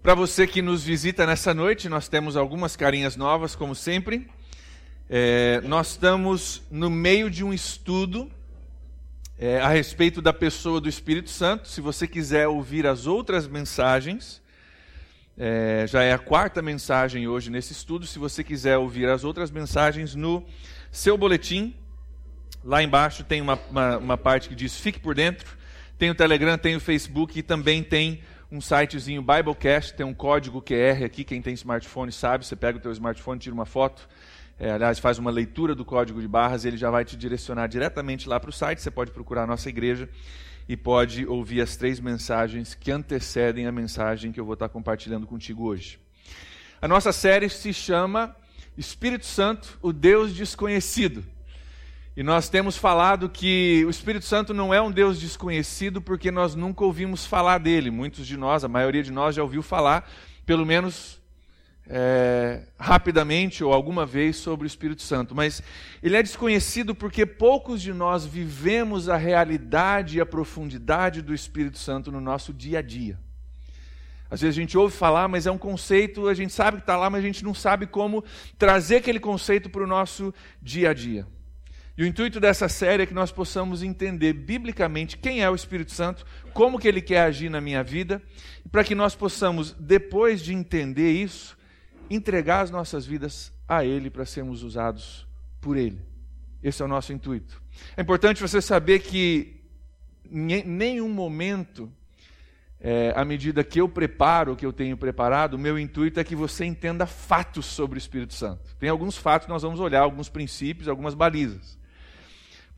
Para você que nos visita nessa noite, nós temos algumas carinhas novas, como sempre. É, nós estamos no meio de um estudo é, a respeito da pessoa do Espírito Santo. Se você quiser ouvir as outras mensagens, é, já é a quarta mensagem hoje nesse estudo. Se você quiser ouvir as outras mensagens no seu boletim, lá embaixo tem uma, uma, uma parte que diz Fique por Dentro. Tem o Telegram, tem o Facebook e também tem um sitezinho Biblecast, tem um código QR aqui, quem tem smartphone sabe, você pega o teu smartphone, tira uma foto, é, aliás, faz uma leitura do código de barras, ele já vai te direcionar diretamente lá para o site. Você pode procurar a nossa igreja e pode ouvir as três mensagens que antecedem a mensagem que eu vou estar compartilhando contigo hoje. A nossa série se chama Espírito Santo, o Deus desconhecido. E nós temos falado que o Espírito Santo não é um Deus desconhecido porque nós nunca ouvimos falar dele. Muitos de nós, a maioria de nós já ouviu falar, pelo menos é, rapidamente ou alguma vez sobre o Espírito Santo, mas ele é desconhecido porque poucos de nós vivemos a realidade e a profundidade do Espírito Santo no nosso dia a dia. Às vezes a gente ouve falar, mas é um conceito, a gente sabe que está lá, mas a gente não sabe como trazer aquele conceito para o nosso dia a dia. E o intuito dessa série é que nós possamos entender biblicamente quem é o Espírito Santo, como que ele quer agir na minha vida, para que nós possamos, depois de entender isso, entregar as nossas vidas a Ele para sermos usados por Ele. Esse é o nosso intuito. É importante você saber que em nenhum momento, é, à medida que eu preparo que eu tenho preparado, o meu intuito é que você entenda fatos sobre o Espírito Santo. Tem alguns fatos que nós vamos olhar, alguns princípios, algumas balizas.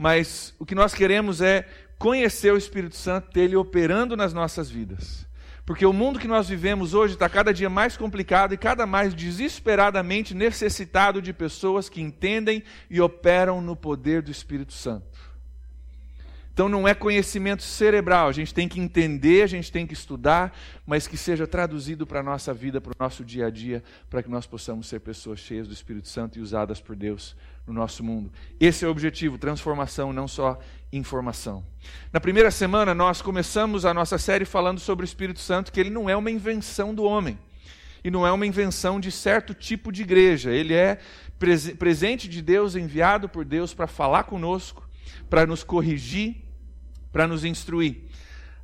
Mas o que nós queremos é conhecer o Espírito Santo, ter ele operando nas nossas vidas. Porque o mundo que nós vivemos hoje está cada dia mais complicado e cada mais desesperadamente necessitado de pessoas que entendem e operam no poder do Espírito Santo. Então não é conhecimento cerebral, a gente tem que entender, a gente tem que estudar, mas que seja traduzido para a nossa vida, para o nosso dia a dia, para que nós possamos ser pessoas cheias do Espírito Santo e usadas por Deus no nosso mundo. Esse é o objetivo, transformação, não só informação. Na primeira semana, nós começamos a nossa série falando sobre o Espírito Santo, que ele não é uma invenção do homem. E não é uma invenção de certo tipo de igreja. Ele é presente de Deus, enviado por Deus para falar conosco, para nos corrigir, para nos instruir.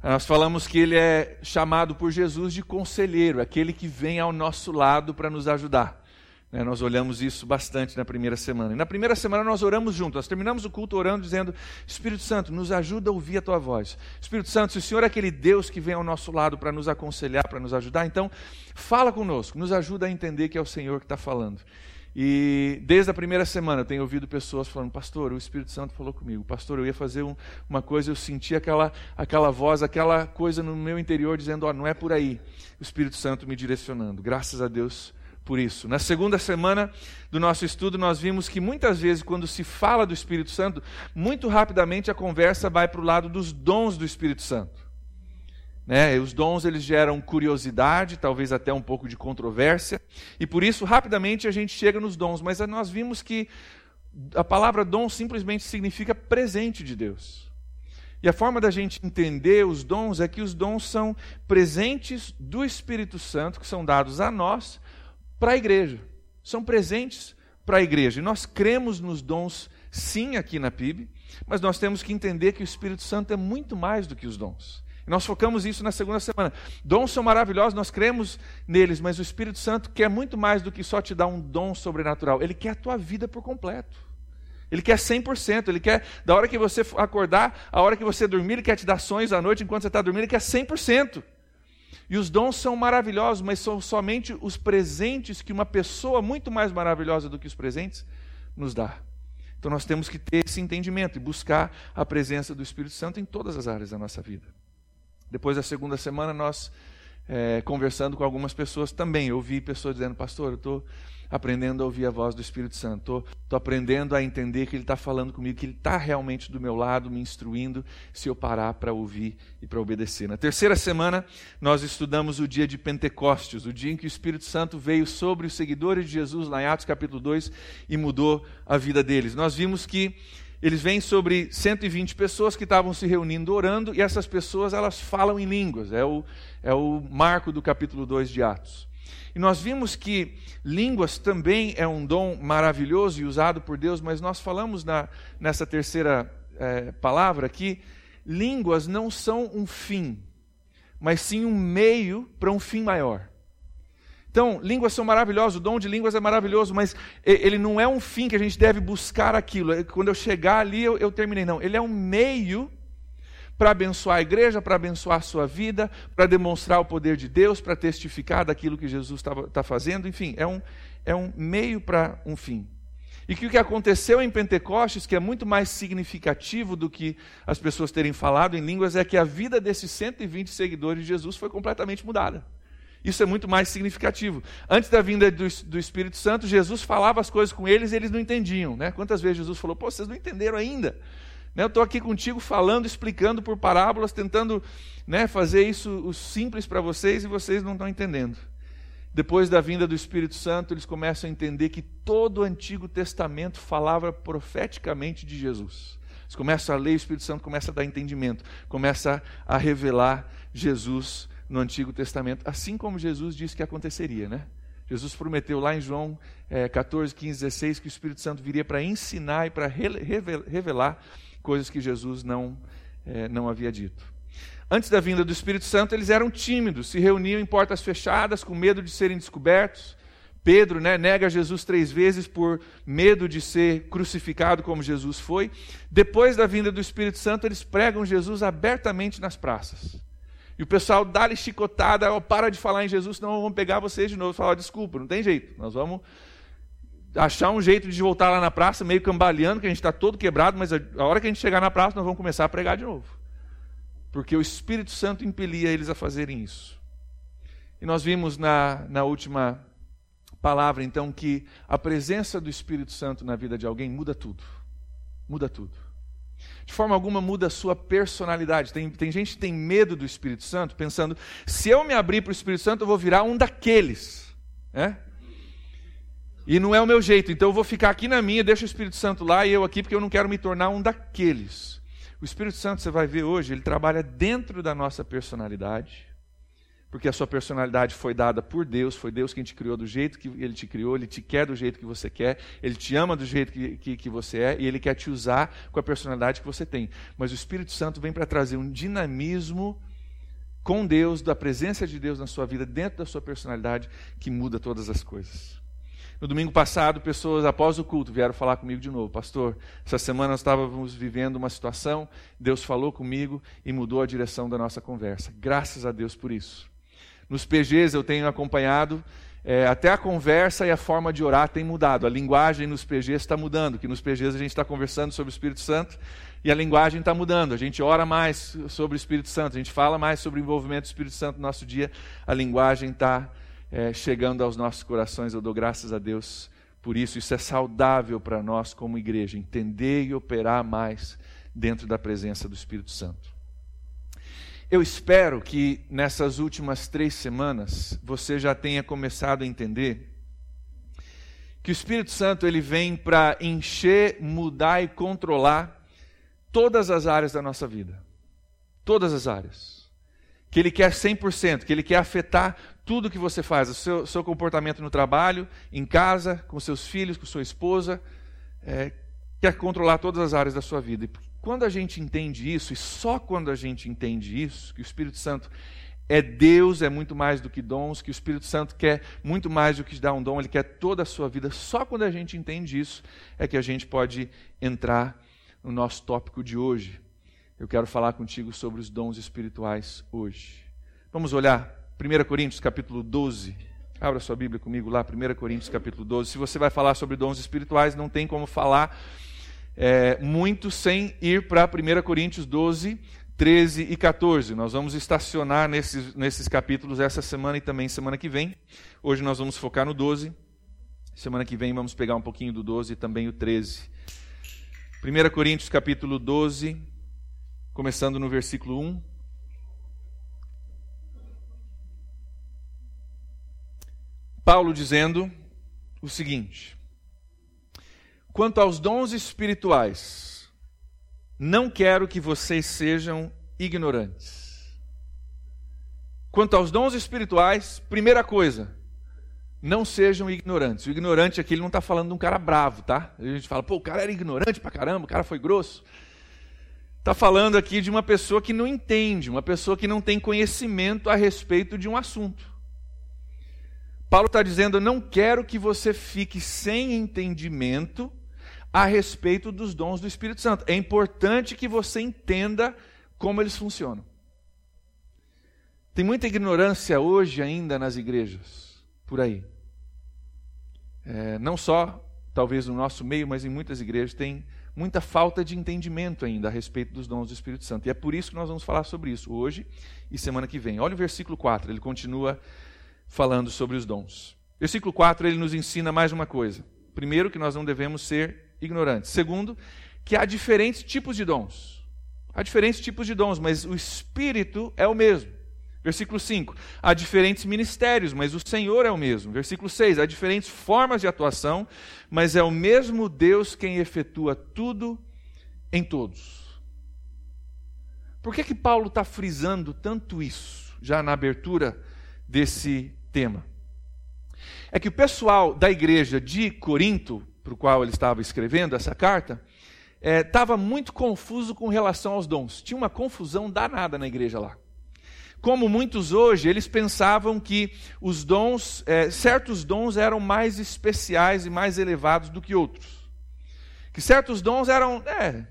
Nós falamos que ele é chamado por Jesus de conselheiro, aquele que vem ao nosso lado para nos ajudar. É, nós olhamos isso bastante na primeira semana. E na primeira semana nós oramos juntos. Nós terminamos o culto orando, dizendo: Espírito Santo, nos ajuda a ouvir a tua voz. Espírito Santo, se o Senhor é aquele Deus que vem ao nosso lado para nos aconselhar, para nos ajudar, então fala conosco, nos ajuda a entender que é o Senhor que está falando. E desde a primeira semana eu tenho ouvido pessoas falando: Pastor, o Espírito Santo falou comigo. Pastor, eu ia fazer um, uma coisa, eu senti aquela, aquela voz, aquela coisa no meu interior dizendo: Ó, oh, não é por aí. O Espírito Santo me direcionando. Graças a Deus por isso. Na segunda semana do nosso estudo, nós vimos que muitas vezes, quando se fala do Espírito Santo, muito rapidamente a conversa vai para o lado dos dons do Espírito Santo. Né? Os dons eles geram curiosidade, talvez até um pouco de controvérsia, e por isso rapidamente a gente chega nos dons. Mas nós vimos que a palavra dom simplesmente significa presente de Deus. E a forma da gente entender os dons é que os dons são presentes do Espírito Santo que são dados a nós para a igreja. São presentes para a igreja. E nós cremos nos dons, sim, aqui na PIB, mas nós temos que entender que o Espírito Santo é muito mais do que os dons. Nós focamos isso na segunda semana. Dons são maravilhosos, nós cremos neles, mas o Espírito Santo quer muito mais do que só te dar um dom sobrenatural. Ele quer a tua vida por completo. Ele quer 100%. Ele quer, da hora que você acordar, a hora que você dormir, ele quer te dar sonhos à noite enquanto você está dormindo, ele quer 100%. E os dons são maravilhosos, mas são somente os presentes que uma pessoa muito mais maravilhosa do que os presentes nos dá. Então nós temos que ter esse entendimento e buscar a presença do Espírito Santo em todas as áreas da nossa vida. Depois da segunda semana, nós, é, conversando com algumas pessoas também, eu ouvi pessoas dizendo, pastor, eu estou aprendendo a ouvir a voz do Espírito Santo. Estou aprendendo a entender que Ele está falando comigo, que Ele está realmente do meu lado, me instruindo, se eu parar para ouvir e para obedecer. Na terceira semana, nós estudamos o dia de Pentecostes, o dia em que o Espírito Santo veio sobre os seguidores de Jesus, lá em Atos capítulo 2, e mudou a vida deles. Nós vimos que eles vêm sobre 120 pessoas que estavam se reunindo orando, e essas pessoas elas falam em línguas. É o, é o marco do capítulo 2 de Atos. E nós vimos que línguas também é um dom maravilhoso e usado por Deus, mas nós falamos na, nessa terceira é, palavra que línguas não são um fim, mas sim um meio para um fim maior. Então, línguas são maravilhosas, o dom de línguas é maravilhoso, mas ele não é um fim que a gente deve buscar aquilo. É quando eu chegar ali, eu, eu terminei. Não, ele é um meio para abençoar a igreja, para abençoar a sua vida, para demonstrar o poder de Deus, para testificar daquilo que Jesus está fazendo. Enfim, é um, é um meio para um fim. E que o que aconteceu em Pentecostes, que é muito mais significativo do que as pessoas terem falado em línguas, é que a vida desses 120 seguidores de Jesus foi completamente mudada. Isso é muito mais significativo. Antes da vinda do, do, Espírito Santo, Jesus falava as coisas com eles e eles não entendiam. Né? Quantas vezes Jesus falou, pô, vocês não entenderam ainda? Né? Eu estou aqui contigo falando, explicando por parábolas, tentando né, fazer isso simples para vocês e vocês não estão entendendo. Depois da vinda do Espírito Santo, eles começam a entender que todo o Antigo Testamento falava profeticamente de Jesus. Eles começam a ler, o Espírito Santo começa a dar entendimento, começa a revelar Jesus no Antigo Testamento, assim como Jesus disse que aconteceria, né? Jesus prometeu lá em João é, 14, 15, 16 que o Espírito Santo viria para ensinar e para revelar coisas que Jesus não, é, não havia dito. Antes da vinda do Espírito Santo, eles eram tímidos, se reuniam em portas fechadas, com medo de serem descobertos. Pedro né, nega Jesus três vezes por medo de ser crucificado como Jesus foi. Depois da vinda do Espírito Santo, eles pregam Jesus abertamente nas praças. E o pessoal dá-lhe chicotada, oh, para de falar em Jesus, senão vamos pegar vocês de novo falar, desculpa, não tem jeito, nós vamos achar um jeito de voltar lá na praça, meio cambaleando, que a gente está todo quebrado, mas a, hora que a gente chegar na praça, nós vamos começar a pregar de novo. Porque o Espírito Santo impelia eles a fazerem isso. E nós vimos na, na última palavra, então, que a presença do Espírito Santo na vida de alguém muda tudo. Muda tudo de forma alguma muda a sua personalidade. Tem, tem gente que tem medo do Espírito Santo, pensando: se eu me abrir para o Espírito Santo, eu vou virar um daqueles. Né? E não é o meu jeito, então eu vou ficar aqui na minha, deixa o Espírito Santo lá e eu aqui, porque eu não quero me tornar um daqueles. O Espírito Santo, você vai ver hoje, ele trabalha dentro da nossa personalidade porque a sua personalidade foi dada por Deus, foi Deus quem te criou do jeito que Ele te criou, Ele te quer do jeito que você quer, Ele te ama do jeito que, que, que você é e Ele quer te usar com a personalidade que você tem. Mas o Espírito Santo vem para trazer um dinamismo com Deus, da presença de Deus na sua vida, dentro da sua personalidade, que muda todas as coisas. No domingo passado, pessoas após o culto vieram falar comigo de novo, pastor. Essa semana nós estávamos vivendo uma situação, Deus falou comigo e mudou a direção da nossa conversa. Graças a Deus por isso. Nos PGs eu tenho acompanhado, é, até a conversa e a forma de orar tem mudado. A linguagem nos PGs está mudando, que nos PGs a gente está conversando sobre o Espírito Santo e a linguagem está mudando. A gente ora mais sobre o Espírito Santo, a gente fala mais sobre o envolvimento do Espírito Santo no nosso dia. A linguagem está é, chegando aos nossos corações. Eu dou graças a Deus por isso. Isso é saudável para nós como igreja, entender e operar mais dentro da presença do Espírito Santo. Eu espero que nessas últimas três semanas você já tenha começado a entender que o Espírito Santo ele vem para encher, mudar e controlar todas as áreas da nossa vida. Todas as áreas. Que ele quer 100%, que ele quer afetar tudo que você faz, o seu, seu comportamento no trabalho, em casa, com seus filhos, com sua esposa, é, quer controlar todas as áreas da sua vida quando a gente entende isso, e só quando a gente entende isso, que o Espírito Santo é Deus, é muito mais do que dons, que o Espírito Santo quer muito mais do que dar um dom, ele quer toda a sua vida. Só quando a gente entende isso é que a gente pode entrar no nosso tópico de hoje. Eu quero falar contigo sobre os dons espirituais hoje. Vamos olhar 1 Coríntios capítulo 12. Abra sua Bíblia comigo lá, 1 Coríntios capítulo 12. Se você vai falar sobre dons espirituais, não tem como falar é, muito sem ir para 1 Coríntios 12, 13 e 14. Nós vamos estacionar nesses, nesses capítulos essa semana e também semana que vem. Hoje nós vamos focar no 12. Semana que vem vamos pegar um pouquinho do 12 e também o 13. 1 Coríntios capítulo 12, começando no versículo 1. Paulo dizendo o seguinte: Quanto aos dons espirituais, não quero que vocês sejam ignorantes. Quanto aos dons espirituais, primeira coisa, não sejam ignorantes. O ignorante aqui ele não está falando de um cara bravo, tá? A gente fala, pô, o cara era ignorante pra caramba, o cara foi grosso. Está falando aqui de uma pessoa que não entende, uma pessoa que não tem conhecimento a respeito de um assunto. Paulo está dizendo: não quero que você fique sem entendimento a respeito dos dons do Espírito Santo. É importante que você entenda como eles funcionam. Tem muita ignorância hoje ainda nas igrejas, por aí. É, não só, talvez, no nosso meio, mas em muitas igrejas tem muita falta de entendimento ainda a respeito dos dons do Espírito Santo. E é por isso que nós vamos falar sobre isso hoje e semana que vem. Olha o versículo 4, ele continua falando sobre os dons. Versículo 4, ele nos ensina mais uma coisa. Primeiro, que nós não devemos ser ignorantes. Segundo, que há diferentes tipos de dons. Há diferentes tipos de dons, mas o Espírito é o mesmo. Versículo 5: há diferentes ministérios, mas o Senhor é o mesmo. Versículo 6: há diferentes formas de atuação, mas é o mesmo Deus quem efetua tudo em todos. Por que, que Paulo está frisando tanto isso, já na abertura desse tema? É que o pessoal da igreja de Corinto para o qual ele estava escrevendo essa carta, estava é, muito confuso com relação aos dons. Tinha uma confusão danada na igreja lá. Como muitos hoje, eles pensavam que os dons, é, certos dons eram mais especiais e mais elevados do que outros. Que certos dons eram, é,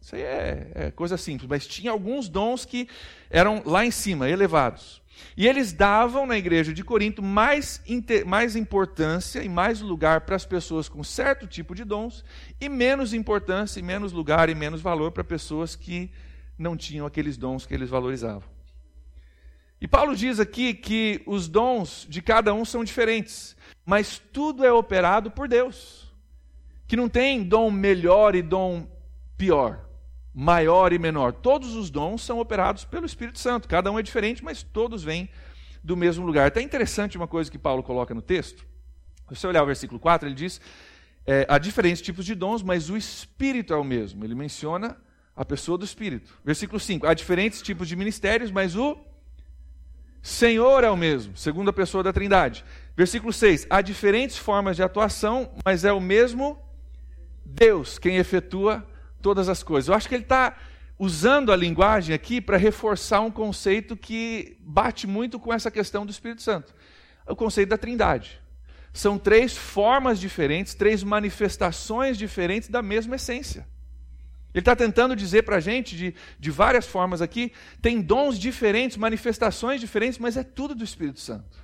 isso aí é, é coisa simples, mas tinha alguns dons que eram lá em cima, elevados. E eles davam na igreja de Corinto mais, mais importância e mais lugar para as pessoas com certo tipo de dons, e menos importância e menos lugar e menos valor para pessoas que não tinham aqueles dons que eles valorizavam. E Paulo diz aqui que os dons de cada um são diferentes, mas tudo é operado por Deus. Que não tem dom melhor e dom pior maior e menor. Todos os dons são operados pelo Espírito Santo. Cada um é diferente, mas todos vêm do mesmo lugar. Até interessante uma coisa que Paulo coloca no texto. Se você olhar o versículo 4, ele diz: é, há diferentes tipos de dons, mas o Espírito é o mesmo. Ele menciona a pessoa do Espírito. Versículo 5: há diferentes tipos de ministérios, mas o Senhor é o mesmo, segunda pessoa da Trindade. Versículo 6: há diferentes formas de atuação, mas é o mesmo Deus quem efetua todas as coisas. Eu acho que ele está usando a linguagem aqui para reforçar um conceito que bate muito com essa questão do Espírito Santo o conceito da Trindade. São três formas diferentes, três manifestações diferentes da mesma essência. Ele está tentando dizer para a gente, de, de várias formas aqui, tem dons diferentes, manifestações diferentes, mas é tudo do Espírito Santo.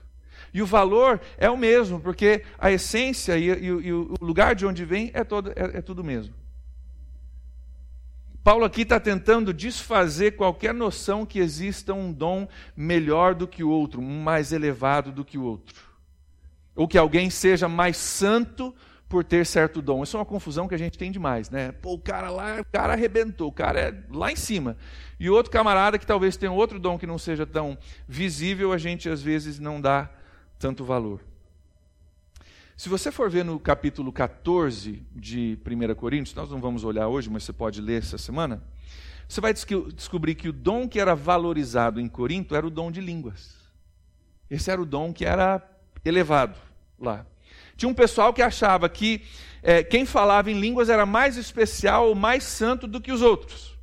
E o valor é o mesmo, porque a essência e, e, e o lugar de onde vem é, todo, é, é tudo mesmo. Paulo aqui está tentando desfazer qualquer noção que exista um dom melhor do que o outro, mais elevado do que o outro. Ou que alguém seja mais santo por ter certo dom. Isso é uma confusão que a gente tem demais, né? Pô, o cara lá, o cara arrebentou, o cara é lá em cima. E outro camarada que talvez tenha outro dom que não seja tão visível, a gente às vezes não dá tanto valor. Se você for ver no capítulo 14 de 1 Coríntios, nós não vamos olhar hoje, mas você pode ler essa semana, você vai descobrir que o dom que era valorizado em Corinto era o dom de línguas. Esse era o dom que era elevado lá. Tinha um pessoal que achava que é, quem falava em línguas era mais especial ou mais santo do que os outros.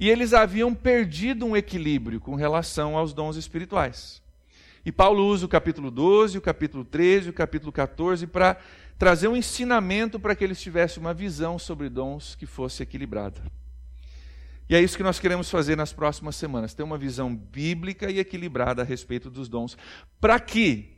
E eles haviam perdido um equilíbrio com relação aos dons espirituais. E Paulo usa o capítulo 12, o capítulo 13, o capítulo 14 para trazer um ensinamento para que eles tivessem uma visão sobre dons que fosse equilibrada. E é isso que nós queremos fazer nas próximas semanas, ter uma visão bíblica e equilibrada a respeito dos dons, para que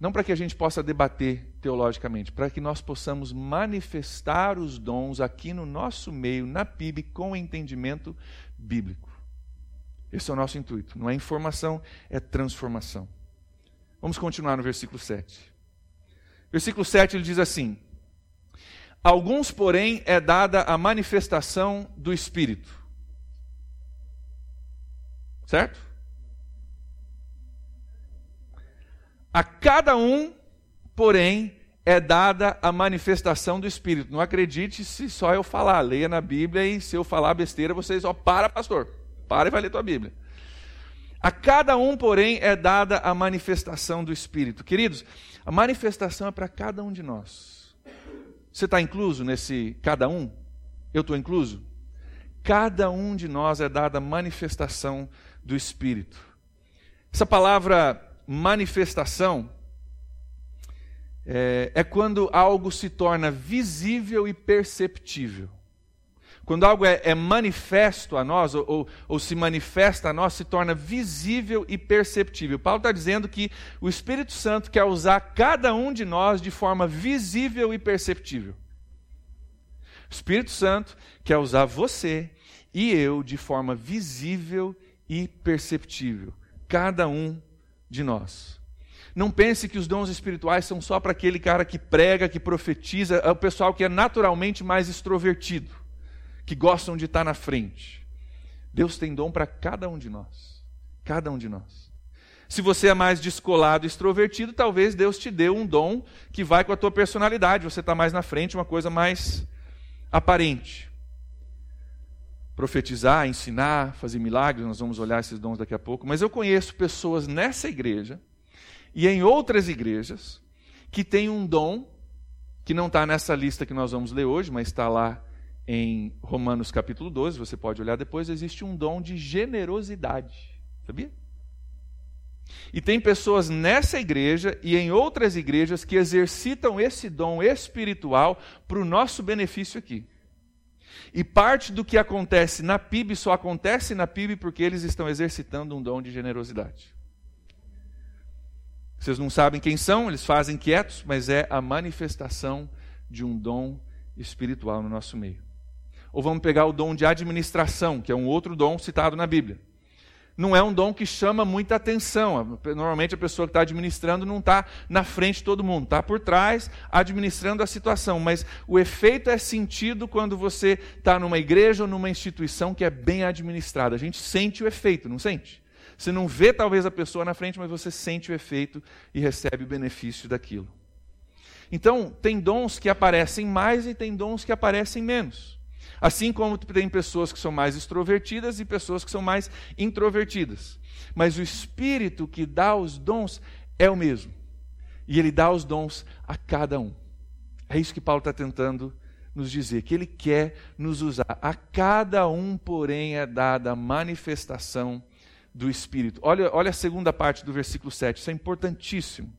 não para que a gente possa debater teologicamente, para que nós possamos manifestar os dons aqui no nosso meio, na PIB, com entendimento bíblico. Esse é o nosso intuito. Não é informação, é transformação. Vamos continuar no versículo 7. Versículo 7 ele diz assim: Alguns, porém, é dada a manifestação do Espírito. Certo? A cada um, porém, é dada a manifestação do Espírito. Não acredite se só eu falar. Leia na Bíblia e se eu falar besteira, vocês, ó, para, pastor. Para e vai ler tua Bíblia. A cada um, porém, é dada a manifestação do Espírito. Queridos, a manifestação é para cada um de nós. Você está incluso nesse cada um? Eu estou incluso? Cada um de nós é dada a manifestação do Espírito. Essa palavra manifestação é, é quando algo se torna visível e perceptível. Quando algo é, é manifesto a nós, ou, ou, ou, se manifesta a nós, se torna visível e perceptível. Paulo está dizendo que o Espírito Santo quer usar cada um de nós de forma visível e perceptível. O Espírito Santo quer usar você e eu de forma visível e perceptível. Cada um de nós. Não pense que os dons espirituais são só para aquele cara que prega, que profetiza, é o pessoal que é naturalmente mais extrovertido, que gostam de estar na frente. Deus tem dom para cada um de nós. Cada um de nós. Se você é mais descolado, extrovertido, talvez Deus te dê um dom que vai com a tua personalidade. Você está mais na frente, uma coisa mais aparente. Profetizar, ensinar, fazer milagres, nós vamos olhar esses dons daqui a pouco. Mas eu conheço pessoas nessa igreja e em outras igrejas que têm um dom que não está nessa lista que nós vamos ler hoje, mas está lá em Romanos capítulo 12, você pode olhar depois, existe um dom de generosidade. Sabia? E tem pessoas nessa igreja e em outras igrejas que exercitam esse dom espiritual para o nosso benefício aqui. E parte do que acontece na PIB só acontece na PIB porque eles estão exercitando um dom de generosidade. Vocês não sabem quem são, eles fazem quietos, mas é a manifestação de um dom espiritual no nosso meio. Ou vamos pegar o dom de administração, que é um outro dom citado na Bíblia. Não é um dom que chama muita atenção. Normalmente a pessoa que está administrando não está na frente de todo mundo, está por trás administrando a situação. Mas o efeito é sentido quando você está numa igreja ou numa instituição que é bem administrada. A gente sente o efeito, não sente? Você não vê talvez a pessoa na frente, mas você sente o efeito e recebe o benefício daquilo. Então, tem dons que aparecem mais e tem dons que aparecem menos. Assim como tem pessoas que são mais extrovertidas e pessoas que são mais introvertidas. Mas o Espírito que dá os dons é o mesmo. E ele dá os dons a cada um. É isso que Paulo está tentando nos dizer, que ele quer nos usar. A cada um, porém, é dada a manifestação do Espírito. Olha, olha a segunda parte do versículo 7, isso é importantíssimo.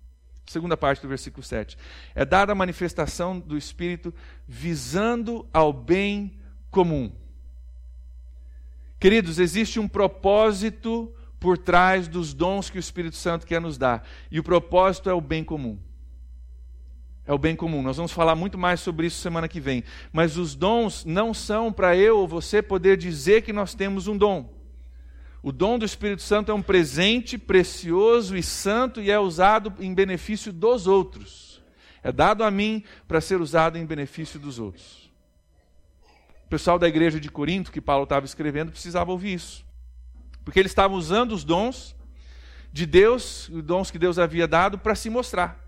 Segunda parte do versículo 7. É dada a manifestação do Espírito visando ao bem comum. Queridos, existe um propósito por trás dos dons que o Espírito Santo quer nos dar, e o propósito é o bem comum. É o bem comum. Nós vamos falar muito mais sobre isso semana que vem. Mas os dons não são para eu ou você poder dizer que nós temos um dom. O dom do Espírito Santo é um presente precioso e santo e é usado em benefício dos outros. É dado a mim para ser usado em benefício dos outros. O pessoal da igreja de Corinto, que Paulo estava escrevendo, precisava ouvir isso. Porque eles estavam usando os dons de Deus, os dons que Deus havia dado, para se mostrar.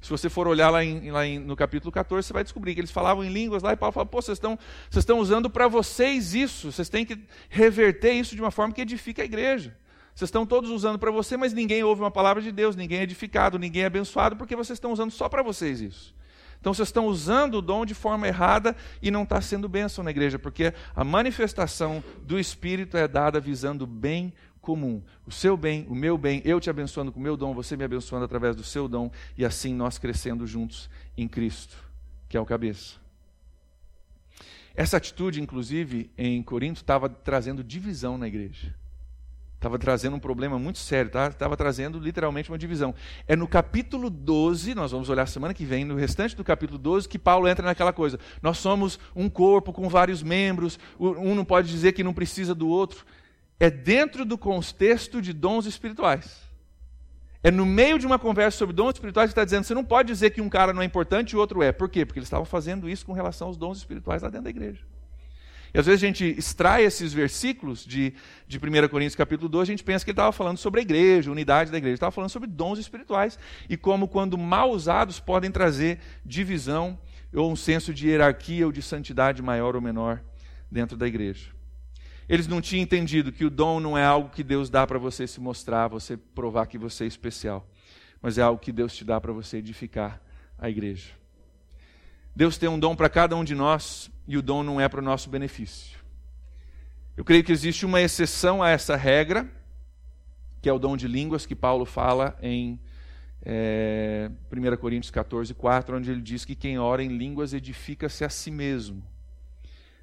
Se você for olhar lá, em, lá em, no capítulo 14, você vai descobrir que eles falavam em línguas lá e Paulo fala: pô, vocês estão, vocês estão usando para vocês isso, vocês têm que reverter isso de uma forma que edifique a igreja. Vocês estão todos usando para você, mas ninguém ouve uma palavra de Deus, ninguém é edificado, ninguém é abençoado, porque vocês estão usando só para vocês isso. Então vocês estão usando o dom de forma errada e não está sendo bênção na igreja, porque a manifestação do Espírito é dada visando bem comum. O seu bem, o meu bem, eu te abençoando com o meu dom, você me abençoando através do seu dom, e assim nós crescendo juntos em Cristo, que é o cabeça. Essa atitude, inclusive, em Corinto, estava trazendo divisão na igreja. Estava trazendo um problema muito sério, tá? estava trazendo literalmente uma divisão. É no capítulo 12, nós vamos olhar semana que vem, no restante do capítulo 12, que Paulo entra naquela coisa. Nós somos um corpo com vários membros, um não pode dizer que não precisa do outro é dentro do contexto de dons espirituais. É no meio de uma conversa sobre dons espirituais que está dizendo: você não pode dizer que um cara não é importante e o outro é. Por quê? Porque eles estavam fazendo isso com relação aos dons espirituais lá dentro da igreja. E às vezes a gente extrai esses versículos de, de 1 Coríntios capítulo 2, a gente pensa que ele estava falando sobre a igreja, unidade da igreja. Ele estava falando sobre dons espirituais e como, quando mal usados, podem trazer divisão ou um senso de hierarquia ou de santidade maior ou menor dentro da igreja. Eles não tinham entendido que o dom não é algo que Deus dá para você se mostrar, você provar que você é especial, mas é algo que Deus te dá para você edificar a igreja. Deus tem um dom para cada um de nós e o dom não é para o nosso benefício. Eu creio que existe uma exceção a essa regra, que é o dom de línguas que Paulo fala em é, 1 Coríntios 14, 4, onde ele diz que quem ora em línguas edifica-se a si mesmo.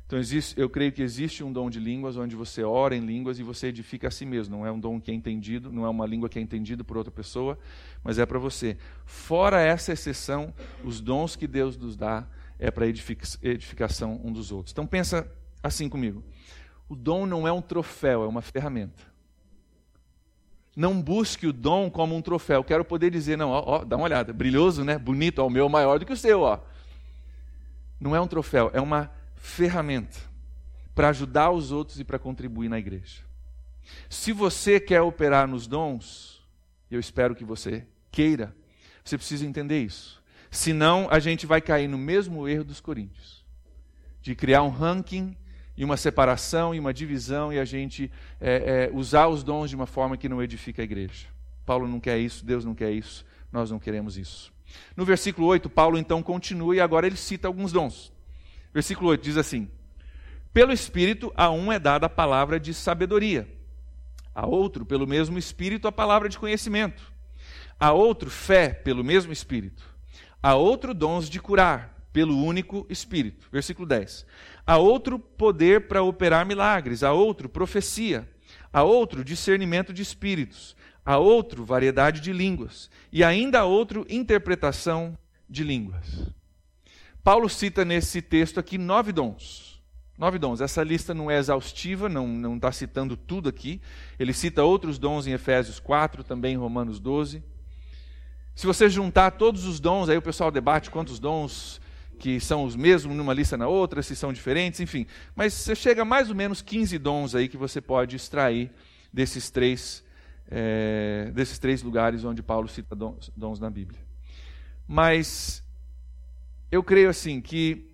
Então, existe, eu creio que existe um dom de línguas onde você ora em línguas e você edifica a si mesmo. Não é um dom que é entendido, não é uma língua que é entendida por outra pessoa, mas é para você. Fora essa exceção, os dons que Deus nos dá é para edificação um dos outros. Então, pensa assim comigo. O dom não é um troféu, é uma ferramenta. Não busque o dom como um troféu. Quero poder dizer, não, ó, ó dá uma olhada, brilhoso, né? Bonito, ó, o meu é maior do que o seu, ó. Não é um troféu, é uma ferramenta para ajudar os outros e para contribuir na igreja. Se você quer operar nos dons, eu espero que você queira, você precisa entender isso. Senão, a gente vai cair no mesmo erro dos coríntios de criar um ranking e uma separação e uma divisão e a gente é, é, usar os dons de uma forma que não edifica a igreja. Paulo não quer isso, Deus não quer isso, nós não queremos isso. No versículo 8, Paulo então continua e agora ele cita alguns dons. Versículo 8 diz assim: Pelo Espírito a um é dada a palavra de sabedoria, a outro, pelo mesmo Espírito, a palavra de conhecimento, a outro, fé, pelo mesmo Espírito, a outro, dons de curar, pelo único Espírito. Versículo 10. A outro, poder para operar milagres, a outro, profecia, a outro, discernimento de espíritos, a outro, variedade de línguas, e ainda a outro, interpretação de línguas. Paulo cita nesse texto aqui nove dons. Nove dons. Essa lista não é exaustiva, não está citando tudo aqui. Ele cita outros dons em Efésios 4, também em Romanos 12. Se você juntar todos os dons, aí o pessoal debate quantos dons que são os mesmos numa lista na outra, se são diferentes, enfim. Mas você chega a mais ou menos 15 dons aí que você pode extrair desses três, é, desses três lugares onde Paulo cita dons, dons na Bíblia. Mas eu creio assim que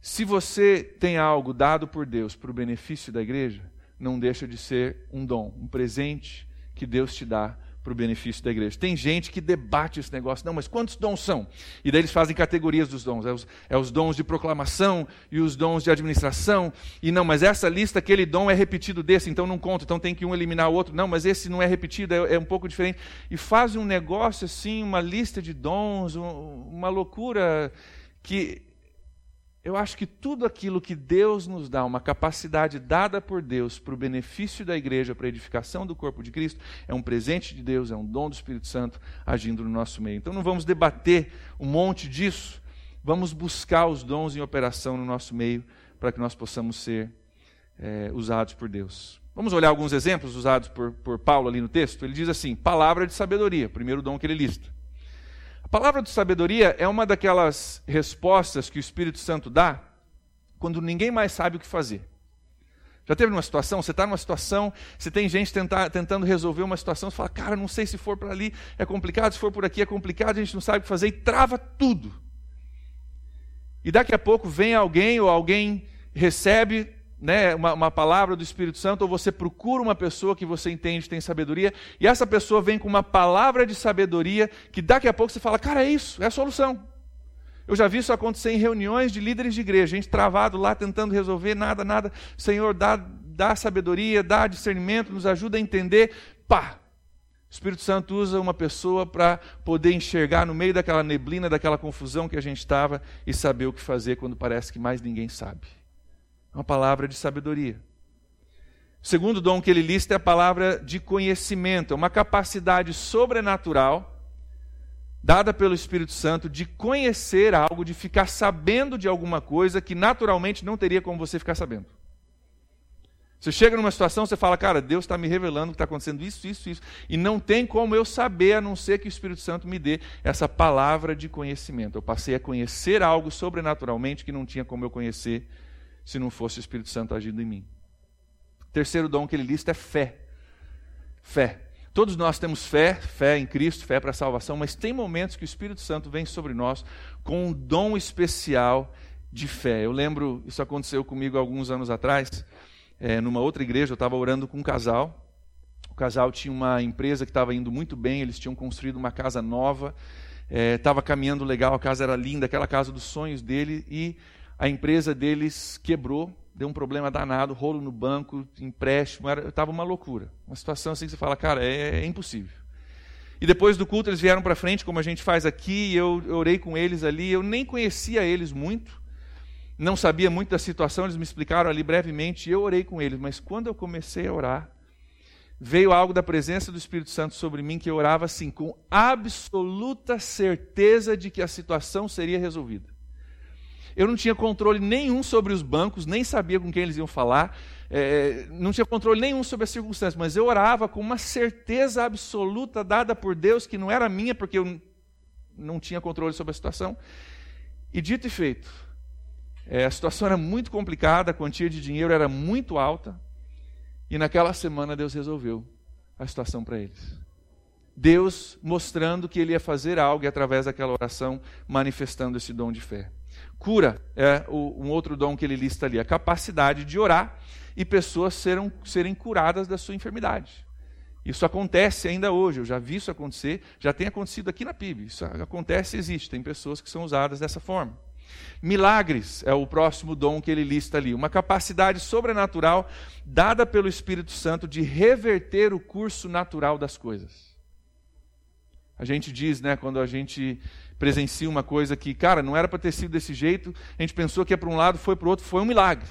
se você tem algo dado por Deus para o benefício da igreja, não deixa de ser um dom, um presente que Deus te dá para o benefício da igreja. Tem gente que debate esse negócio, não, mas quantos dons são? E daí eles fazem categorias dos dons, é os, é os dons de proclamação e os dons de administração, e não, mas essa lista, aquele dom é repetido desse, então não conta, então tem que um eliminar o outro, não, mas esse não é repetido, é, é um pouco diferente. E fazem um negócio assim, uma lista de dons, um, uma loucura que eu acho que tudo aquilo que Deus nos dá, uma capacidade dada por Deus para o benefício da igreja, para a edificação do corpo de Cristo, é um presente de Deus, é um dom do Espírito Santo agindo no nosso meio. Então não vamos debater um monte disso, vamos buscar os dons em operação no nosso meio para que nós possamos ser é, usados por Deus. Vamos olhar alguns exemplos usados por, por Paulo ali no texto? Ele diz assim: palavra de sabedoria, primeiro dom que ele lista. A palavra de sabedoria é uma daquelas respostas que o Espírito Santo dá quando ninguém mais sabe o que fazer. Já teve uma situação, você está numa situação, você tem gente tentar, tentando resolver uma situação, você fala, cara, não sei se for para ali é complicado, se for por aqui é complicado, a gente não sabe o que fazer e trava tudo. E daqui a pouco vem alguém ou alguém recebe né, uma, uma, palavra do Espírito Santo, ou você procura uma pessoa que você entende tem sabedoria, e essa pessoa vem com uma palavra de sabedoria, que daqui a pouco você fala, cara, é isso, é a solução. Eu já vi isso acontecer em reuniões de líderes de igreja, gente travado lá tentando resolver, nada, nada. Senhor, dá, dá sabedoria, dá discernimento, nos ajuda a entender. Pá! O Espírito Santo usa uma pessoa para poder enxergar no meio daquela neblina, daquela confusão que a gente estava e saber o que fazer quando parece que mais ninguém sabe uma palavra de sabedoria. O segundo dom que ele lista é a palavra de conhecimento, é uma capacidade sobrenatural dada pelo Espírito Santo de conhecer algo, de ficar sabendo de alguma coisa que naturalmente não teria como você ficar sabendo. Você chega numa situação, você fala, cara, Deus está me revelando que está acontecendo isso, isso, isso, e não tem como eu saber, a não ser que o Espírito Santo me dê essa palavra de conhecimento. Eu passei a conhecer algo sobrenaturalmente que não tinha como eu conhecer se não fosse o Espírito Santo agindo em mim. Terceiro dom que ele lista é fé. Fé. Todos nós temos fé, fé em Cristo, fé para a salvação, mas tem momentos que o Espírito Santo vem sobre nós com um dom especial de fé. Eu lembro, isso aconteceu comigo alguns anos atrás, é, numa outra igreja, eu estava orando com um casal. O casal tinha uma empresa que estava indo muito bem, eles tinham construído uma casa nova, estava é, caminhando legal, a casa era linda, aquela casa dos sonhos dele, e a empresa deles quebrou, deu um problema danado, rolo no banco, empréstimo, estava uma loucura. Uma situação assim que você fala, cara, é, é impossível. E depois do culto eles vieram para frente, como a gente faz aqui, eu, eu orei com eles ali, eu nem conhecia eles muito, não sabia muito da situação, eles me explicaram ali brevemente, e eu orei com eles, mas quando eu comecei a orar, veio algo da presença do Espírito Santo sobre mim que eu orava assim, com absoluta certeza de que a situação seria resolvida. Eu não tinha controle nenhum sobre os bancos, nem sabia com quem eles iam falar, é, não tinha controle nenhum sobre as circunstâncias, mas eu orava com uma certeza absoluta dada por Deus, que não era minha, porque eu não tinha controle sobre a situação. E dito e feito, é, a situação era muito complicada, a quantia de dinheiro era muito alta, e naquela semana Deus resolveu a situação para eles. Deus mostrando que ele ia fazer algo e através daquela oração manifestando esse dom de fé. Cura é o, um outro dom que ele lista ali, a capacidade de orar e pessoas serem, serem curadas da sua enfermidade. Isso acontece ainda hoje, eu já vi isso acontecer, já tem acontecido aqui na PIB. Isso acontece e existe, tem pessoas que são usadas dessa forma. Milagres é o próximo dom que ele lista ali, uma capacidade sobrenatural dada pelo Espírito Santo de reverter o curso natural das coisas. A gente diz, né, quando a gente presencia uma coisa que, cara, não era para ter sido desse jeito, a gente pensou que ia para um lado, foi para o outro, foi um milagre.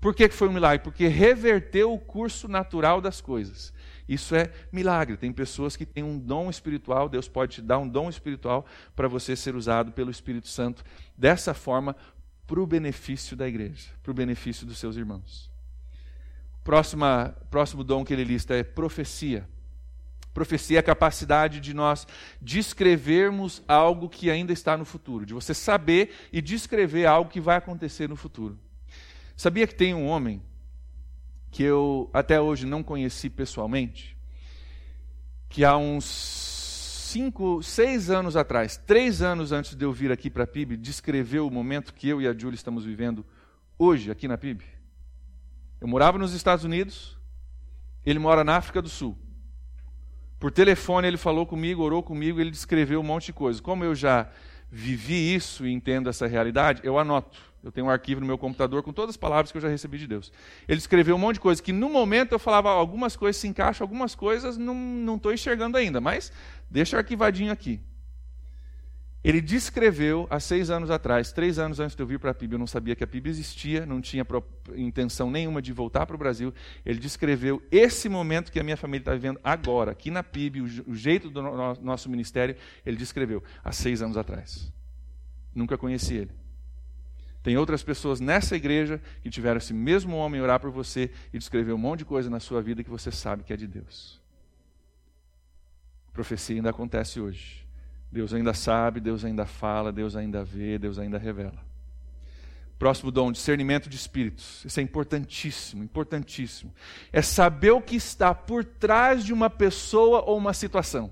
Por que foi um milagre? Porque reverteu o curso natural das coisas. Isso é milagre. Tem pessoas que têm um dom espiritual, Deus pode te dar um dom espiritual para você ser usado pelo Espírito Santo dessa forma para o benefício da igreja, para o benefício dos seus irmãos. Próxima, próximo dom que ele lista é profecia. Profecia é a capacidade de nós descrevermos algo que ainda está no futuro, de você saber e descrever algo que vai acontecer no futuro. Sabia que tem um homem que eu até hoje não conheci pessoalmente, que há uns cinco, seis anos atrás, três anos antes de eu vir aqui para a PIB, descreveu o momento que eu e a Júlia estamos vivendo hoje aqui na PIB. Eu morava nos Estados Unidos, ele mora na África do Sul. Por telefone ele falou comigo, orou comigo, ele descreveu um monte de coisa. Como eu já vivi isso e entendo essa realidade, eu anoto. Eu tenho um arquivo no meu computador com todas as palavras que eu já recebi de Deus. Ele escreveu um monte de coisa que no momento eu falava, algumas coisas se encaixam, algumas coisas não estou enxergando ainda, mas deixa arquivadinho aqui. Ele descreveu há seis anos atrás, três anos antes de eu vir para a PIB, eu não sabia que a PIB existia, não tinha intenção nenhuma de voltar para o Brasil. Ele descreveu esse momento que a minha família está vivendo agora, aqui na PIB, o, jeito do no, nosso ministério, ele descreveu há seis anos atrás. Nunca conheci ele. Tem outras pessoas nessa igreja que tiveram esse mesmo homem orar por você e descrever um monte de coisa na sua vida que você sabe que é de Deus. A profecia ainda acontece hoje. Deus ainda sabe, Deus ainda fala, Deus ainda vê, Deus ainda revela. Próximo dom, discernimento de espíritos. Isso é importantíssimo, importantíssimo. É saber o que está por trás de uma pessoa ou uma situação.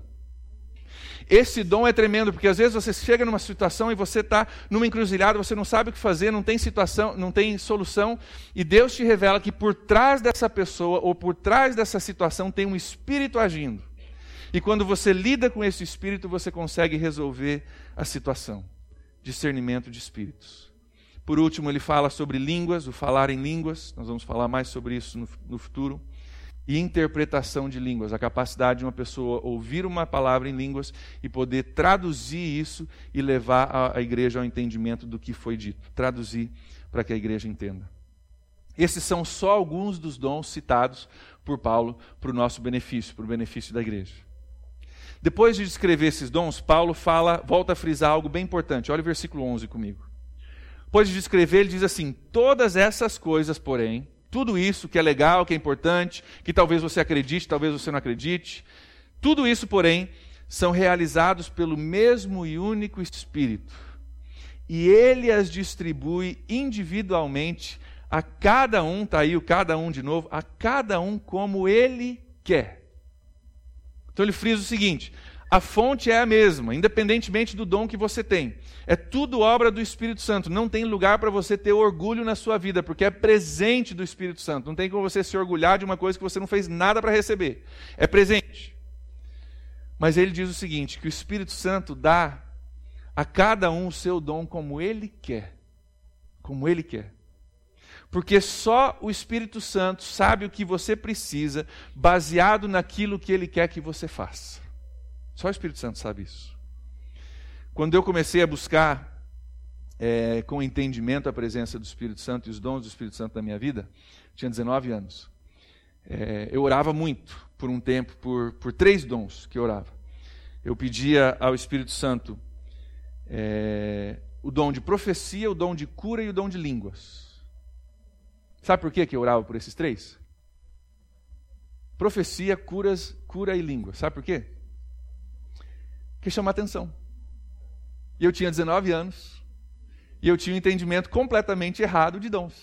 Esse dom é tremendo, porque às vezes você chega numa situação e você está numa encruzilhada, você não sabe o que fazer, não tem situação, não tem solução, e Deus te revela que por trás dessa pessoa ou por trás dessa situação tem um espírito agindo. E quando você lida com esse espírito, você consegue resolver a situação. Discernimento de espíritos. Por último, ele fala sobre línguas, o falar em línguas, nós vamos falar mais sobre isso no, no futuro e interpretação de línguas, a capacidade de uma pessoa ouvir uma palavra em línguas e poder traduzir isso e levar a, a igreja ao entendimento do que foi dito, traduzir para que a igreja entenda. Esses são só alguns dos dons citados por Paulo para o nosso benefício, para o benefício da igreja. Depois de descrever esses dons, Paulo fala, volta a frisar algo bem importante. Olha o versículo 11 comigo. Depois de descrever, ele diz assim: Todas essas coisas, porém, tudo isso que é legal, que é importante, que talvez você acredite, talvez você não acredite, tudo isso, porém, são realizados pelo mesmo e único Espírito. E ele as distribui individualmente a cada um, está aí o cada um de novo, a cada um como ele quer. Então ele frisa o seguinte: a fonte é a mesma, independentemente do dom que você tem. É tudo obra do Espírito Santo. Não tem lugar para você ter orgulho na sua vida, porque é presente do Espírito Santo. Não tem como você se orgulhar de uma coisa que você não fez nada para receber. É presente. Mas ele diz o seguinte: que o Espírito Santo dá a cada um o seu dom como ele quer. Como ele quer. Porque só o Espírito Santo sabe o que você precisa, baseado naquilo que ele quer que você faça. Só o Espírito Santo sabe isso. Quando eu comecei a buscar é, com entendimento a presença do Espírito Santo e os dons do Espírito Santo na minha vida, tinha 19 anos. É, eu orava muito por um tempo, por, por três dons que eu orava. Eu pedia ao Espírito Santo é, o dom de profecia, o dom de cura e o dom de línguas. Sabe por que eu orava por esses três? Profecia, curas, cura e língua. Sabe por quê? Porque chama atenção. E eu tinha 19 anos. E eu tinha um entendimento completamente errado de dons.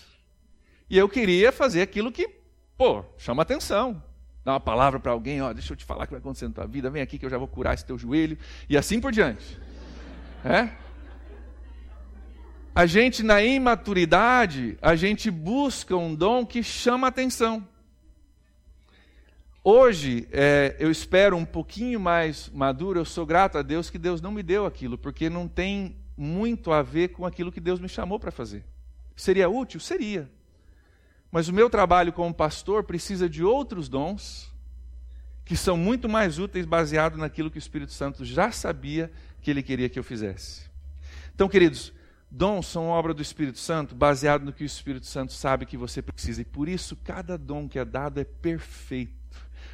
E eu queria fazer aquilo que, pô, chama atenção. Dar uma palavra para alguém, ó, deixa eu te falar o que vai acontecer na tua vida, vem aqui que eu já vou curar esse teu joelho. E assim por diante. É? A gente, na imaturidade, a gente busca um dom que chama atenção. Hoje, é, eu espero um pouquinho mais maduro, eu sou grato a Deus que Deus não me deu aquilo, porque não tem muito a ver com aquilo que Deus me chamou para fazer. Seria útil? Seria. Mas o meu trabalho como pastor precisa de outros dons que são muito mais úteis baseado naquilo que o Espírito Santo já sabia que ele queria que eu fizesse. Então, queridos, Dons são obra do Espírito Santo, baseado no que o Espírito Santo sabe que você precisa. E por isso, cada dom que é dado é perfeito.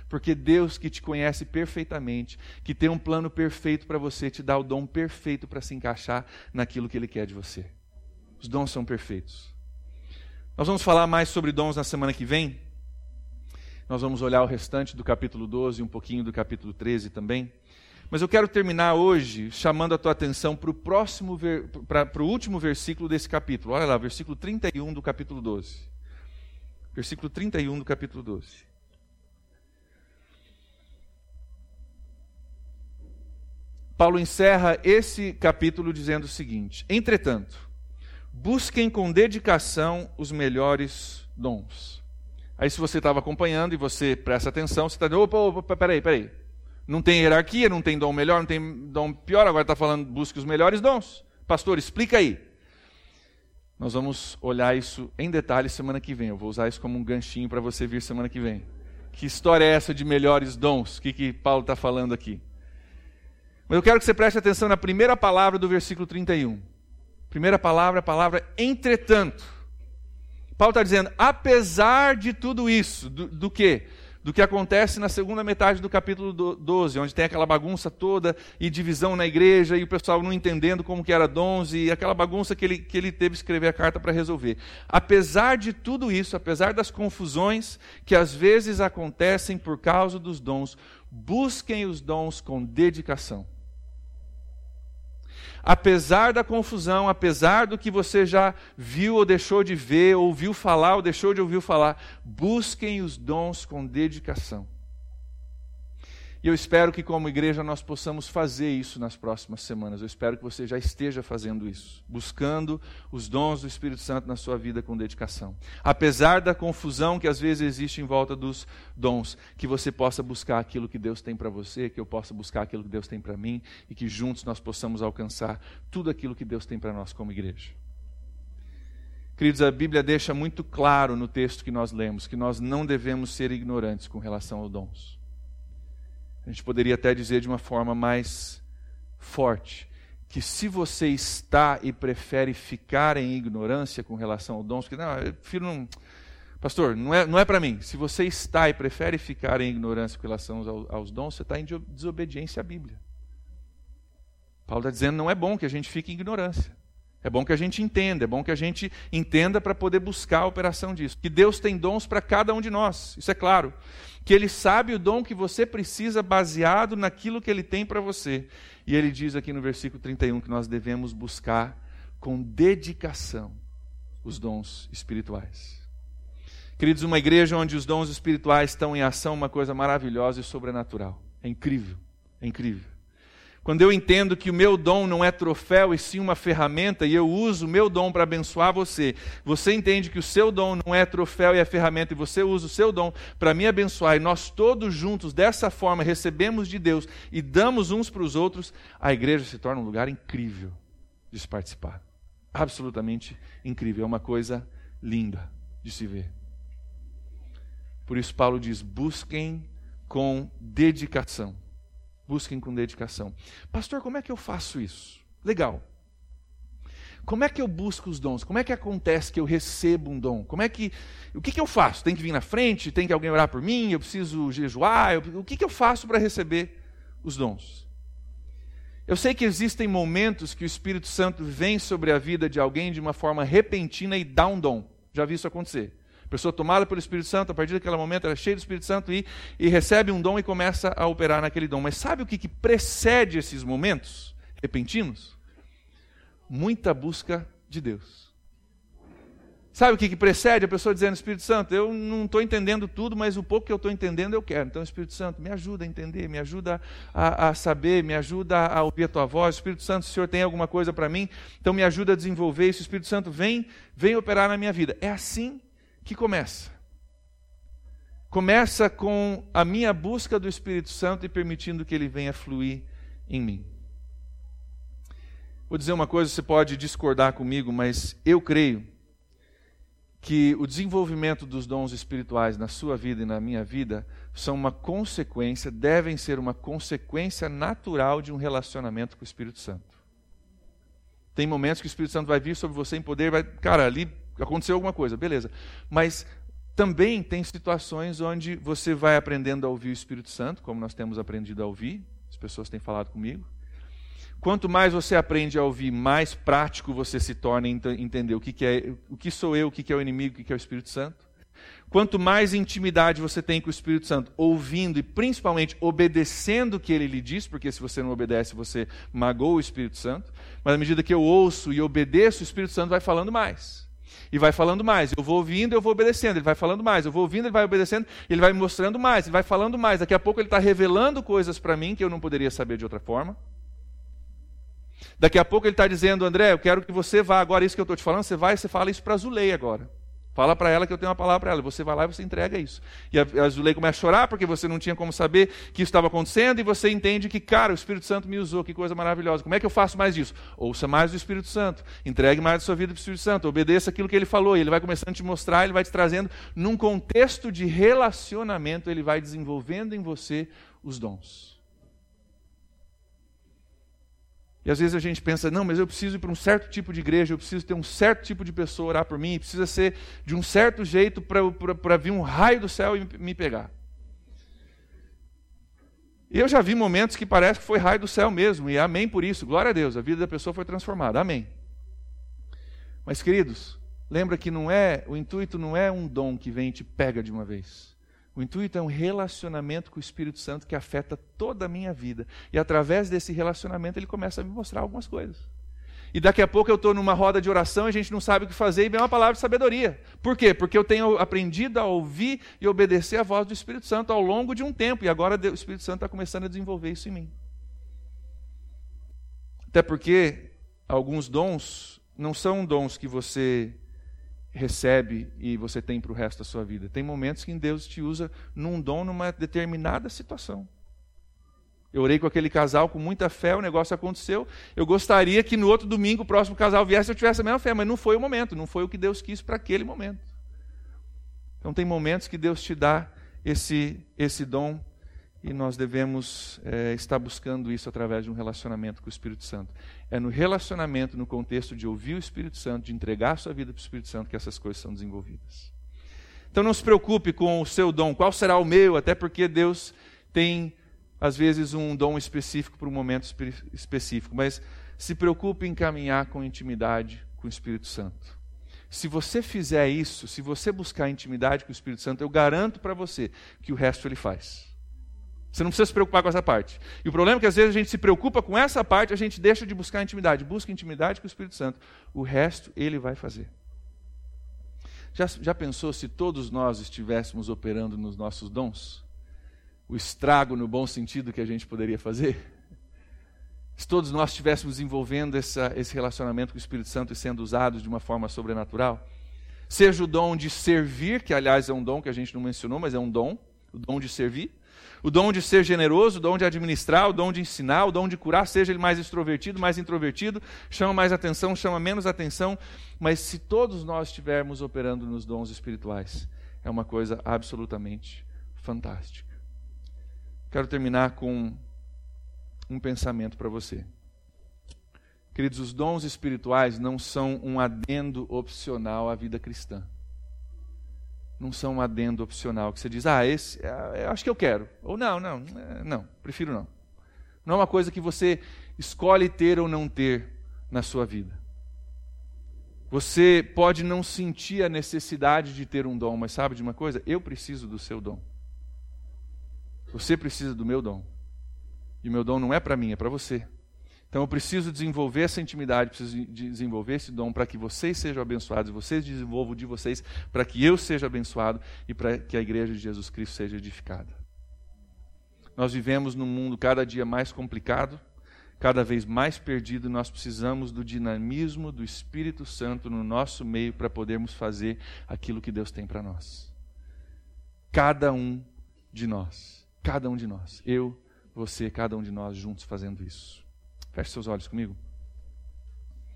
Porque Deus que te conhece perfeitamente, que tem um plano perfeito para você, te dá o dom perfeito para se encaixar naquilo que Ele quer de você. Os dons são perfeitos. Nós vamos falar mais sobre dons na semana que vem. Nós vamos olhar o restante do capítulo 12 e um pouquinho do capítulo 13 também. Mas eu quero terminar hoje chamando a tua atenção para o último versículo desse capítulo. Olha lá, versículo 31 do capítulo 12. Versículo 31 do capítulo 12. Paulo encerra esse capítulo dizendo o seguinte: Entretanto, busquem com dedicação os melhores dons. Aí, se você estava acompanhando e você presta atenção, você está dizendo: opa, opa, peraí, peraí. Não tem hierarquia, não tem dom melhor, não tem dom pior, agora está falando busque os melhores dons. Pastor, explica aí. Nós vamos olhar isso em detalhe semana que vem. Eu vou usar isso como um ganchinho para você vir semana que vem. Que história é essa de melhores dons? O que, que Paulo está falando aqui? Mas eu quero que você preste atenção na primeira palavra do versículo 31. Primeira palavra, a palavra entretanto. Paulo está dizendo, apesar de tudo isso, do, do que? Do que acontece na segunda metade do capítulo 12, onde tem aquela bagunça toda e divisão na igreja e o pessoal não entendendo como que era dons e aquela bagunça que ele, que ele teve que escrever a carta para resolver. Apesar de tudo isso, apesar das confusões que às vezes acontecem por causa dos dons, busquem os dons com dedicação apesar da confusão, apesar do que você já viu ou deixou de ver, ouviu falar ou deixou de ouvir falar, busquem os dons com dedicação. E eu espero que, como igreja, nós possamos fazer isso nas próximas semanas. Eu espero que você já esteja fazendo isso, buscando os dons do Espírito Santo na sua vida com dedicação. Apesar da confusão que às vezes existe em volta dos dons, que você possa buscar aquilo que Deus tem para você, que eu possa buscar aquilo que Deus tem para mim e que juntos nós possamos alcançar tudo aquilo que Deus tem para nós como igreja. Queridos, a Bíblia deixa muito claro no texto que nós lemos que nós não devemos ser ignorantes com relação aos dons. A gente poderia até dizer de uma forma mais forte que se você está e prefere ficar em ignorância com relação ao dom, que não, eu prefiro não. Pastor, não é, não é para mim. Se você está e prefere ficar em ignorância com relação aos, aos dons, você está em desobediência à Bíblia. Paulo está dizendo não é bom que a gente fique em ignorância. É bom que a gente entenda, é bom que a gente entenda para poder buscar a operação disso. Que Deus tem dons para cada um de nós, isso é claro. Que Ele sabe o dom que você precisa baseado naquilo que Ele tem para você. E Ele diz aqui no versículo 31 que nós devemos buscar com dedicação os dons espirituais. Queridos, uma igreja onde os dons espirituais estão em ação, uma coisa maravilhosa e sobrenatural. É incrível, é incrível. Quando eu entendo que o meu dom não é troféu e sim uma ferramenta e eu uso o meu dom para abençoar você, você entende que o seu dom não é troféu e é ferramenta e você usa o seu dom para me abençoar e nós todos juntos dessa forma recebemos de Deus e damos uns para os outros, a igreja se torna um lugar incrível de se participar. Absolutamente incrível, é uma coisa linda de se ver. Por isso Paulo diz: busquem com dedicação Busquem com dedicação. Pastor, como é que eu faço isso? Legal. Como é que eu busco os dons? Como é que acontece que eu recebo um dom? Como é que o que, que eu faço? Tem que vir na frente? Tem que alguém orar por mim? Eu preciso jejuar? Eu, o que, que eu faço para receber os dons? Eu sei que existem momentos que o Espírito Santo vem sobre a vida de alguém de uma forma repentina e dá um dom. Já vi isso acontecer pessoa tomada pelo Espírito Santo, a partir daquele momento ela é cheia do Espírito Santo e, e recebe um dom e começa a operar naquele dom. Mas sabe o que, que precede esses momentos repentinos? Muita busca de Deus. Sabe o que, que precede a pessoa dizendo, Espírito Santo, eu não estou entendendo tudo, mas o pouco que eu estou entendendo eu quero. Então, Espírito Santo, me ajuda a entender, me ajuda a, a saber, me ajuda a ouvir a tua voz. Espírito Santo, se o Senhor tem alguma coisa para mim, então me ajuda a desenvolver isso. Espírito Santo, vem, vem operar na minha vida. É assim que começa. Começa com a minha busca do Espírito Santo e permitindo que ele venha fluir em mim. Vou dizer uma coisa, você pode discordar comigo, mas eu creio que o desenvolvimento dos dons espirituais na sua vida e na minha vida são uma consequência, devem ser uma consequência natural de um relacionamento com o Espírito Santo. Tem momentos que o Espírito Santo vai vir sobre você em poder, vai, cara, ali aconteceu alguma coisa, beleza. Mas também tem situações onde você vai aprendendo a ouvir o Espírito Santo, como nós temos aprendido a ouvir, as pessoas têm falado comigo. Quanto mais você aprende a ouvir, mais prático você se torna em entender o que, que é, o que sou eu, o que, que é o inimigo, o que, que é o Espírito Santo. Quanto mais intimidade você tem com o Espírito Santo, ouvindo e principalmente obedecendo o que ele lhe diz, porque se você não obedece, você magoa o Espírito Santo. Mas à medida que eu ouço e obedeço, o Espírito Santo vai falando mais. E vai falando mais. Eu vou ouvindo, eu vou obedecendo. Ele vai falando mais. Eu vou ouvindo, ele vai obedecendo. Ele vai me mostrando mais. Ele vai falando mais. Daqui a pouco ele está revelando coisas para mim que eu não poderia saber de outra forma. Daqui a pouco ele está dizendo, André, eu quero que você vá agora, isso que eu estou te falando, você vai e você fala isso para a Zulei agora. Fala para ela que eu tenho uma palavra para ela. Você vai lá e você entrega isso. E a, a Zulei começa a chorar porque você não tinha como saber que isso estava acontecendo e você entende que, cara, o Espírito Santo me usou, que coisa maravilhosa. Como é que eu faço mais disso? Ouça mais do Espírito Santo. Entregue mais a sua vida para o Espírito Santo. Obedeça aquilo que ele falou. E ele vai começando a te mostrar, ele vai te trazendo num contexto de relacionamento, ele vai desenvolvendo em você os dons. E às vezes a gente pensa, não, mas eu preciso ir para um certo tipo de igreja, eu preciso ter um certo tipo de pessoa orar por mim, precisa ser de um certo jeito para vir um raio do céu e me pegar. E eu já vi momentos que parece que foi raio do céu mesmo, e amém por isso, glória a Deus, a vida da pessoa foi transformada, amém. Mas queridos, lembra que não é, o intuito não é um dom que vem e te pega de uma vez. O intuito é um relacionamento com o Espírito Santo que afeta toda a minha vida. E através desse relacionamento ele começa a me mostrar algumas coisas. E daqui a pouco eu estou numa roda de oração e a gente não sabe o que fazer e vem uma palavra de sabedoria. Por quê? Porque eu tenho aprendido a ouvir e obedecer a voz do Espírito Santo ao longo de um tempo. E agora o Espírito Santo está começando a desenvolver isso em mim. Até porque alguns dons não são dons que você recebe e você tem para o resto da sua vida. Tem momentos que Deus te usa num dom, numa determinada situação. Eu orei com aquele casal com muita fé, o negócio aconteceu. Eu gostaria que no outro domingo o próximo casal viesse e eu tivesse a mesma fé, mas não foi o momento, não foi o que Deus quis para aquele momento. Então tem momentos que Deus te dá esse, esse dom e nós devemos é, estar buscando isso através de um relacionamento com o Espírito Santo. É no relacionamento, no contexto de ouvir o Espírito Santo, de entregar a sua vida para o Espírito Santo, que essas coisas são desenvolvidas. Então não se preocupe com o seu dom, qual será o meu, até porque Deus tem, às vezes, um dom específico para um momento específico, mas se preocupe em caminhar com intimidade com o Espírito Santo. Se você fizer isso, se você buscar intimidade com o Espírito Santo, eu garanto para você que o resto ele faz. Você não precisa se preocupar com essa parte. E o problema é que às vezes a gente se preocupa com essa parte, a gente deixa de buscar intimidade. Busca intimidade com o Espírito Santo. O resto ele vai fazer. Já, já pensou se todos nós estivéssemos operando nos nossos dons? O estrago no bom sentido que a gente poderia fazer? Se todos nós estivéssemos desenvolvendo essa, esse relacionamento com o Espírito Santo e sendo usados de uma forma sobrenatural? Seja o dom de servir, que aliás é um dom que a gente não mencionou, mas é um dom, o dom de servir. O dom de ser generoso, o dom de administrar, o dom de ensinar, o dom de curar, seja ele mais extrovertido, mais introvertido, chama mais atenção, chama menos atenção, mas se todos nós estivermos operando nos dons espirituais, é uma coisa absolutamente fantástica. Quero terminar com um pensamento para você. Queridos, os dons espirituais não são um adendo opcional à vida cristã não são um adendo opcional, que você diz, ah, esse, é, eu acho que eu quero. Ou não, não, é, não, prefiro não. Não é uma coisa que você escolhe ter ou não ter na sua vida. Você pode não sentir a necessidade de ter um dom, mas sabe de uma coisa? Eu preciso do seu dom. Você precisa do meu dom. E o meu dom não é para mim, é para você. Então eu preciso desenvolver essa intimidade, preciso desenvolver esse dom para que vocês sejam abençoados, vocês desenvolvam de vocês para que eu seja abençoado e para que a igreja de Jesus Cristo seja edificada. Nós vivemos num mundo cada dia mais complicado, cada vez mais perdido, nós precisamos do dinamismo do Espírito Santo no nosso meio para podermos fazer aquilo que Deus tem para nós. Cada um de nós, cada um de nós, eu, você, cada um de nós juntos fazendo isso. Feche seus olhos comigo.